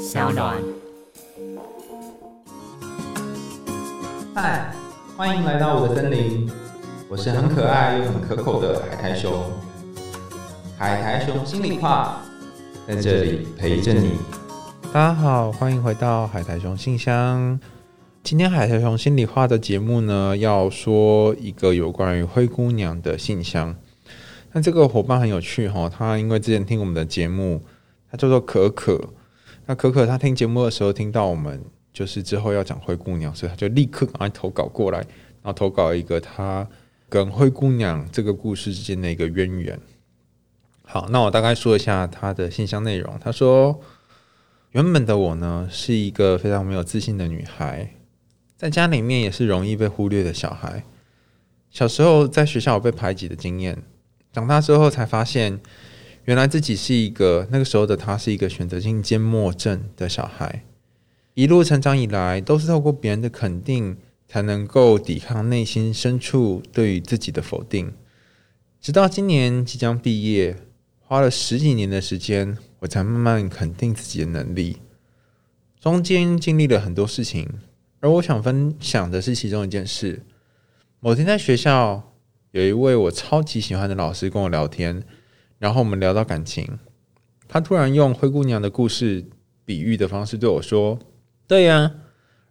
小暖。嗨，欢迎来到我的森林，我是很可爱又很可口的海苔熊。海苔熊心里话，在这里陪着你。大家好，欢迎回到海苔熊信箱。今天海苔熊心里话的节目呢，要说一个有关于灰姑娘的信箱。那这个伙伴很有趣哈，他因为之前听我们的节目，他叫做可可。那可可她听节目的时候听到我们就是之后要讲灰姑娘，所以她就立刻赶快投稿过来，然后投稿一个她跟灰姑娘这个故事之间的一个渊源。好，那我大概说一下她的信箱内容。她说，原本的我呢是一个非常没有自信的女孩。在家里面也是容易被忽略的小孩，小时候在学校有被排挤的经验，长大之后才发现，原来自己是一个那个时候的他是一个选择性缄默症的小孩。一路成长以来，都是透过别人的肯定，才能够抵抗内心深处对于自己的否定。直到今年即将毕业，花了十几年的时间，我才慢慢肯定自己的能力。中间经历了很多事情。而我想分享的是其中一件事。某天在学校，有一位我超级喜欢的老师跟我聊天，然后我们聊到感情。他突然用灰姑娘的故事比喻的方式对我说：“对呀，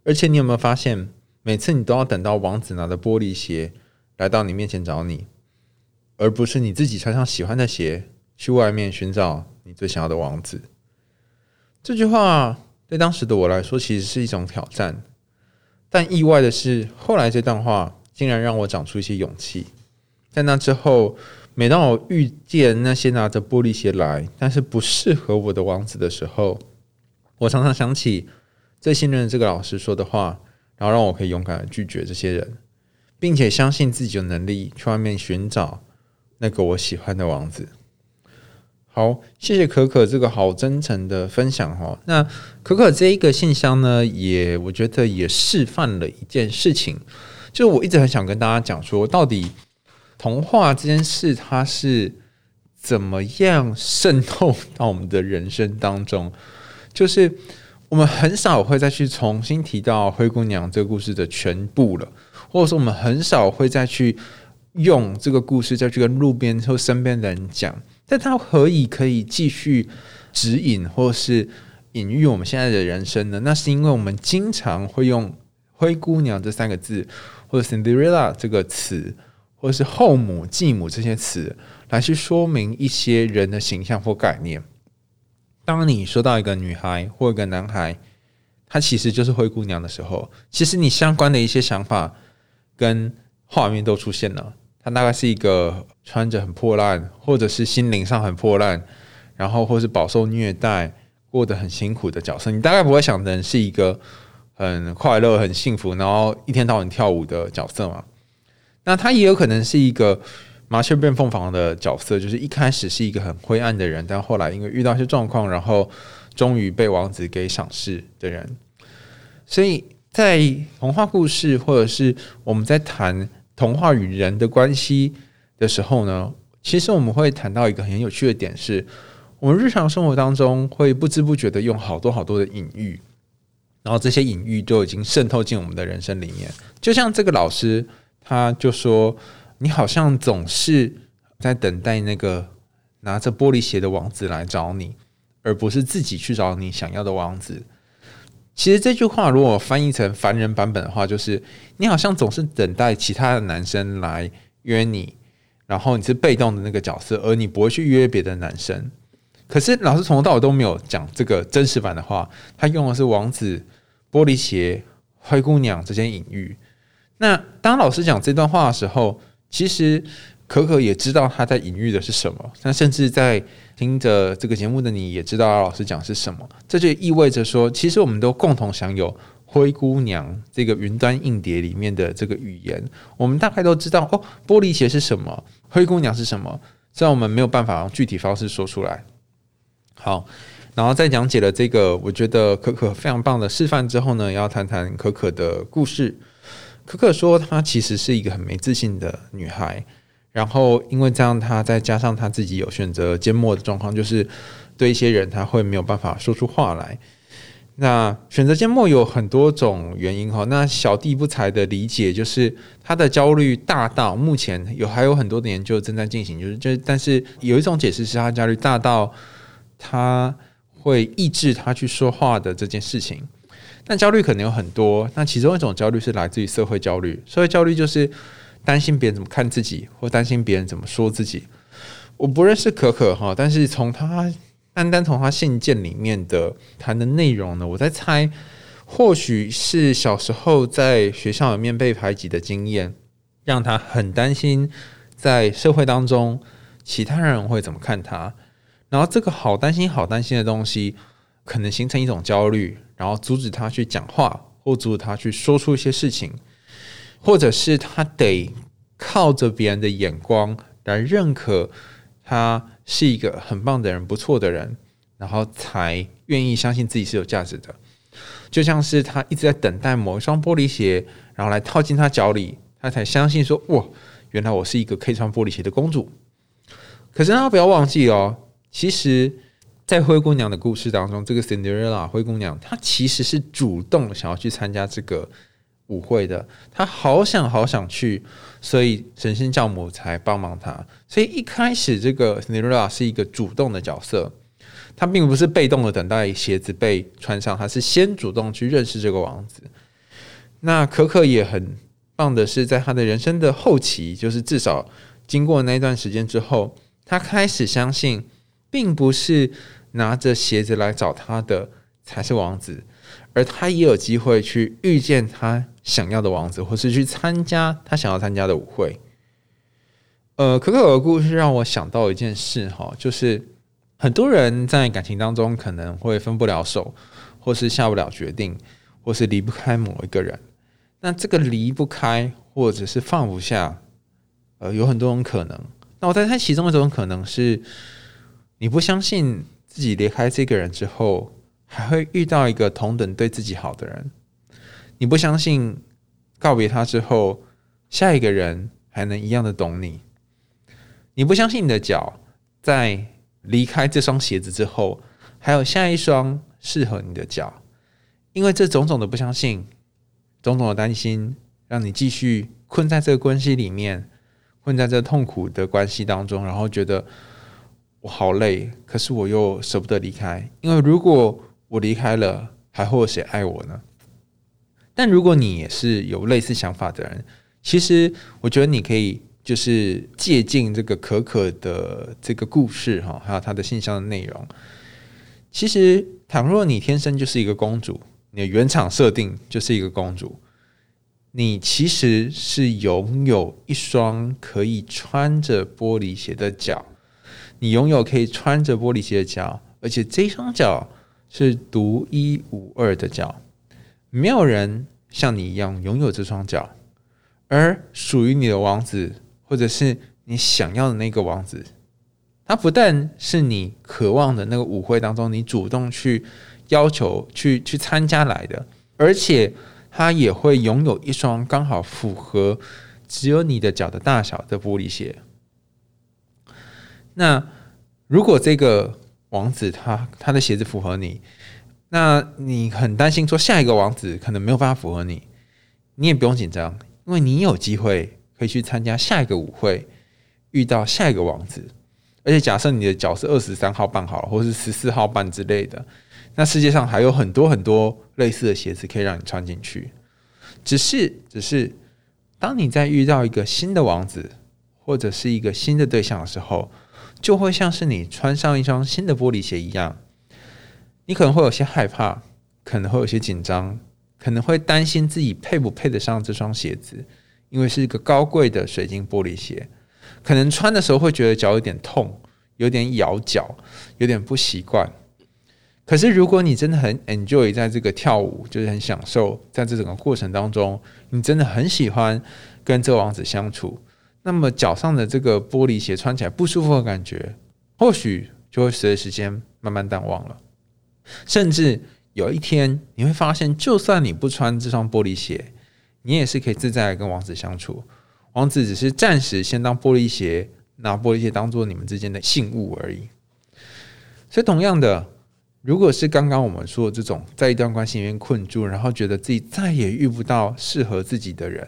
而且你有没有发现，每次你都要等到王子拿着玻璃鞋来到你面前找你，而不是你自己穿上喜欢的鞋去外面寻找你最想要的王子。”这句话对当时的我来说，其实是一种挑战。但意外的是，后来这段话竟然让我长出一些勇气。在那之后，每当我遇见那些拿着玻璃鞋来但是不适合我的王子的时候，我常常想起最信任的这个老师说的话，然后让我可以勇敢的拒绝这些人，并且相信自己有能力去外面寻找那个我喜欢的王子。好，谢谢可可这个好真诚的分享哈。那可可这一个信箱呢，也我觉得也示范了一件事情，就是我一直很想跟大家讲说，到底童话这件事它是怎么样渗透到我们的人生当中？就是我们很少会再去重新提到灰姑娘这个故事的全部了，或者说我们很少会再去用这个故事再去跟路边或身边的人讲。但它何以可以继续指引或是隐喻我们现在的人生呢？那是因为我们经常会用“灰姑娘”这三个字，或者 “Cinderella” 这个词，或者是后母、继母这些词，来去说明一些人的形象或概念。当你说到一个女孩或一个男孩，他其实就是灰姑娘的时候，其实你相关的一些想法跟画面都出现了。他大概是一个穿着很破烂，或者是心灵上很破烂，然后或是饱受虐待、过得很辛苦的角色。你大概不会想的是一个很快乐、很幸福，然后一天到晚跳舞的角色嘛？那他也有可能是一个麻雀变凤凰的角色，就是一开始是一个很灰暗的人，但后来因为遇到一些状况，然后终于被王子给赏识的人。所以在童话故事，或者是我们在谈。童话与人的关系的时候呢，其实我们会谈到一个很有趣的点，是我们日常生活当中会不知不觉的用好多好多的隐喻，然后这些隐喻就已经渗透进我们的人生里面。就像这个老师，他就说：“你好像总是在等待那个拿着玻璃鞋的王子来找你，而不是自己去找你想要的王子。”其实这句话如果翻译成凡人版本的话，就是你好像总是等待其他的男生来约你，然后你是被动的那个角色，而你不会去约别的男生。可是老师从头到尾都没有讲这个真实版的话，他用的是王子、玻璃鞋、灰姑娘这些隐喻。那当老师讲这段话的时候，其实可可也知道他在隐喻的是什么。那甚至在听着这个节目的你也知道老师讲是什么，这就意味着说，其实我们都共同享有灰姑娘这个云端硬碟里面的这个语言。我们大概都知道哦，玻璃鞋是什么，灰姑娘是什么，虽然我们没有办法用具体方式说出来。好，然后在讲解了这个我觉得可可非常棒的示范之后呢，要谈谈可可的故事。可可说，她其实是一个很没自信的女孩。然后，因为这样，她再加上她自己有选择缄默的状况，就是对一些人她会没有办法说出话来。那选择缄默有很多种原因哈。那小弟不才的理解就是他的焦虑大到目前有还有很多的研究正在进行，就是这但是有一种解释是他焦虑大到他会抑制他去说话的这件事情。但焦虑可能有很多，那其中一种焦虑是来自于社会焦虑。社会焦虑就是担心别人怎么看自己，或担心别人怎么说自己。我不认识可可哈，但是从他。单单从他信件里面的谈的内容呢，我在猜，或许是小时候在学校里面被排挤的经验，让他很担心在社会当中其他人会怎么看他。然后这个好担心、好担心的东西，可能形成一种焦虑，然后阻止他去讲话，或阻止他去说出一些事情，或者是他得靠着别人的眼光来认可他。是一个很棒的人，不错的人，然后才愿意相信自己是有价值的。就像是他一直在等待某一双玻璃鞋，然后来套进他脚里，他才相信说：“哇，原来我是一个可以穿玻璃鞋的公主。”可是大家不要忘记哦，其实，在灰姑娘的故事当中，这个 Cinderella 灰姑娘她其实是主动想要去参加这个。舞会的，她好想好想去，所以神仙教母才帮忙她。所以一开始，这个 Cinderella 是一个主动的角色，她并不是被动的等待鞋子被穿上，她是先主动去认识这个王子。那可可也很棒的是，在他的人生的后期，就是至少经过那段时间之后，他开始相信，并不是拿着鞋子来找他的才是王子。而他也有机会去遇见他想要的王子，或是去参加他想要参加的舞会。呃，可可的故事让我想到一件事哈，就是很多人在感情当中可能会分不了手，或是下不了决定，或是离不开某一个人。那这个离不开，或者是放不下，呃，有很多种可能。那我在猜，其中一种可能是你不相信自己离开这个人之后。还会遇到一个同等对自己好的人，你不相信告别他之后，下一个人还能一样的懂你？你不相信你的脚在离开这双鞋子之后，还有下一双适合你的脚？因为这种种的不相信，种种的担心，让你继续困在这个关系里面，困在这痛苦的关系当中，然后觉得我好累，可是我又舍不得离开，因为如果我离开了，还会有谁爱我呢？但如果你也是有类似想法的人，其实我觉得你可以就是借鉴这个可可的这个故事哈，还有他的信箱的内容。其实，倘若你天生就是一个公主，你的原厂设定就是一个公主，你其实是拥有一双可以穿着玻璃鞋的脚，你拥有可以穿着玻璃鞋的脚，而且这双脚。是独一无二的脚，没有人像你一样拥有这双脚，而属于你的王子，或者是你想要的那个王子，他不但是你渴望的那个舞会当中你主动去要求去去参加来的，而且他也会拥有一双刚好符合只有你的脚的大小的玻璃鞋。那如果这个。王子他他的鞋子符合你，那你很担心说下一个王子可能没有办法符合你，你也不用紧张，因为你有机会可以去参加下一个舞会，遇到下一个王子。而且假设你的脚是二十三号半好了，或是十四号半之类的，那世界上还有很多很多类似的鞋子可以让你穿进去。只是只是，当你在遇到一个新的王子或者是一个新的对象的时候。就会像是你穿上一双新的玻璃鞋一样，你可能会有些害怕，可能会有些紧张，可能会担心自己配不配得上这双鞋子，因为是一个高贵的水晶玻璃鞋，可能穿的时候会觉得脚有点痛，有点咬脚，有点不习惯。可是如果你真的很 enjoy 在这个跳舞，就是很享受在这整个过程当中，你真的很喜欢跟这个王子相处。那么脚上的这个玻璃鞋穿起来不舒服的感觉，或许就会随着时间慢慢淡忘了。甚至有一天你会发现，就算你不穿这双玻璃鞋，你也是可以自在的跟王子相处。王子只是暂时先当玻璃鞋，拿玻璃鞋当做你们之间的信物而已。所以，同样的，如果是刚刚我们说的这种，在一段关系里面困住，然后觉得自己再也遇不到适合自己的人，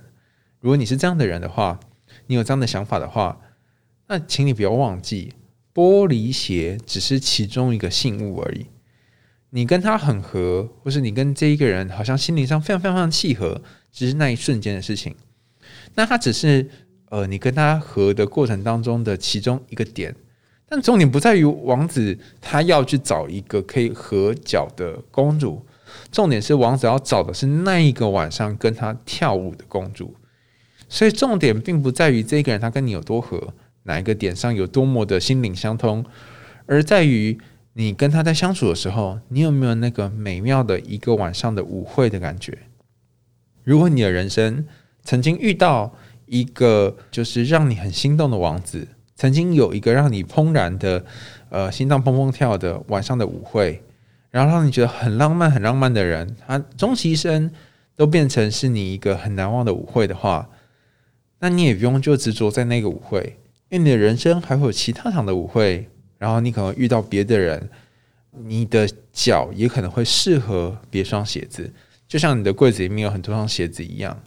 如果你是这样的人的话，你有这样的想法的话，那请你不要忘记，玻璃鞋只是其中一个信物而已。你跟他很合，或是你跟这一个人好像心灵上非常非常非常契合，只是那一瞬间的事情。那他只是呃，你跟他合的过程当中的其中一个点。但重点不在于王子他要去找一个可以合脚的公主，重点是王子要找的是那一个晚上跟他跳舞的公主。所以重点并不在于这个人他跟你有多合，哪一个点上有多么的心灵相通，而在于你跟他在相处的时候，你有没有那个美妙的一个晚上的舞会的感觉？如果你的人生曾经遇到一个就是让你很心动的王子。曾经有一个让你怦然的，呃，心脏砰砰跳的晚上的舞会，然后让你觉得很浪漫、很浪漫的人，他终其一生都变成是你一个很难忘的舞会的话，那你也不用就执着在那个舞会，因为你的人生还会有其他场的舞会，然后你可能遇到别的人，你的脚也可能会适合别双鞋子，就像你的柜子里面有很多双鞋子一样。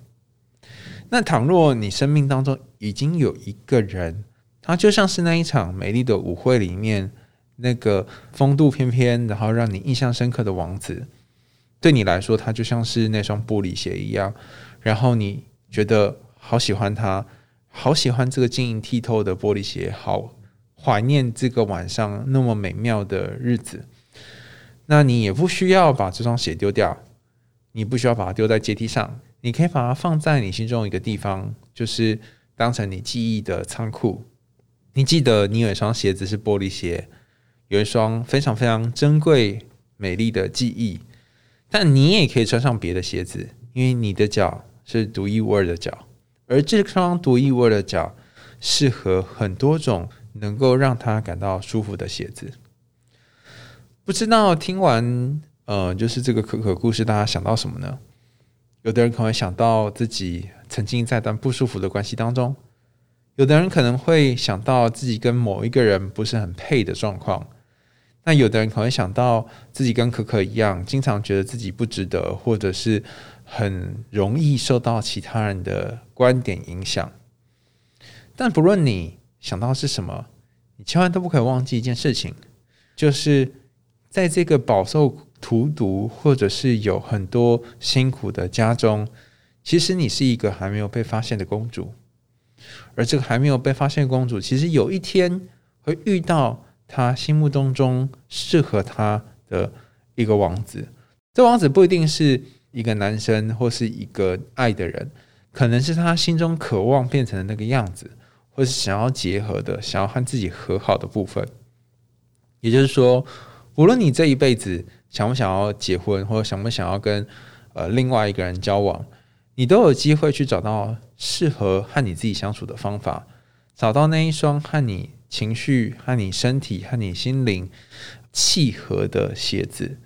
那倘若你生命当中已经有一个人，他就像是那一场美丽的舞会里面那个风度翩翩，然后让你印象深刻的王子，对你来说，他就像是那双玻璃鞋一样，然后你觉得好喜欢它，好喜欢这个晶莹剔透的玻璃鞋，好怀念这个晚上那么美妙的日子。那你也不需要把这双鞋丢掉，你不需要把它丢在阶梯上，你可以把它放在你心中一个地方，就是当成你记忆的仓库。你记得你有一双鞋子是玻璃鞋，有一双非常非常珍贵、美丽的记忆。但你也可以穿上别的鞋子，因为你的脚是独一无二的脚，而这双独一无二的脚适合很多种能够让他感到舒服的鞋子。不知道听完呃，就是这个可可故事，大家想到什么呢？有的人可能会想到自己曾经在段不舒服的关系当中。有的人可能会想到自己跟某一个人不是很配的状况，那有的人可能会想到自己跟可可一样，经常觉得自己不值得，或者是很容易受到其他人的观点影响。但不论你想到是什么，你千万都不可以忘记一件事情，就是在这个饱受荼毒或者是有很多辛苦的家中，其实你是一个还没有被发现的公主。而这个还没有被发现的公主，其实有一天会遇到她心目当中适合她的一个王子。这王子不一定是一个男生或是一个爱的人，可能是他心中渴望变成的那个样子，或是想要结合的、想要和自己和好的部分。也就是说，无论你这一辈子想不想要结婚，或者想不想要跟呃另外一个人交往。你都有机会去找到适合和你自己相处的方法，找到那一双和你情绪、和你身体、和你心灵契合的鞋子。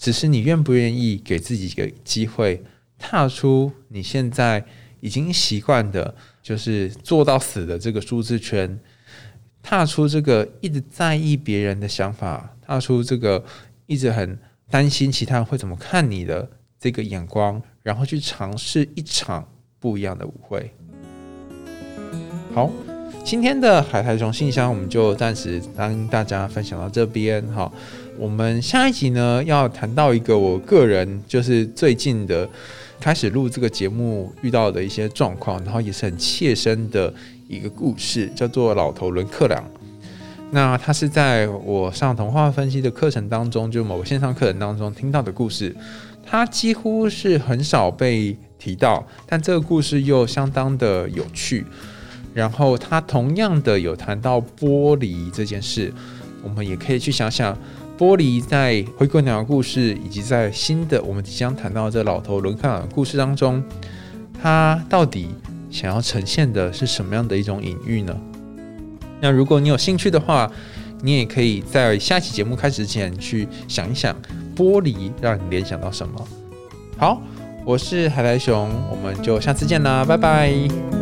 只是你愿不愿意给自己一个机会，踏出你现在已经习惯的，就是做到死的这个舒适圈，踏出这个一直在意别人的想法，踏出这个一直很担心其他人会怎么看你的这个眼光。然后去尝试一场不一样的舞会。好，今天的海苔熊信箱我们就暂时跟大家分享到这边哈。我们下一集呢要谈到一个我个人就是最近的开始录这个节目遇到的一些状况，然后也是很切身的一个故事，叫做老头伦克朗。那他是在我上童话分析的课程当中，就某个线上课程当中听到的故事。它几乎是很少被提到，但这个故事又相当的有趣。然后它同样的有谈到玻璃这件事，我们也可以去想想，玻璃在《灰姑娘》的故事，以及在新的我们即将谈到这老头伦克朗的故事当中，它到底想要呈现的是什么样的一种隐喻呢？那如果你有兴趣的话，你也可以在下期节目开始前去想一想。玻璃让你联想到什么？好，我是海苔熊，我们就下次见啦，拜拜。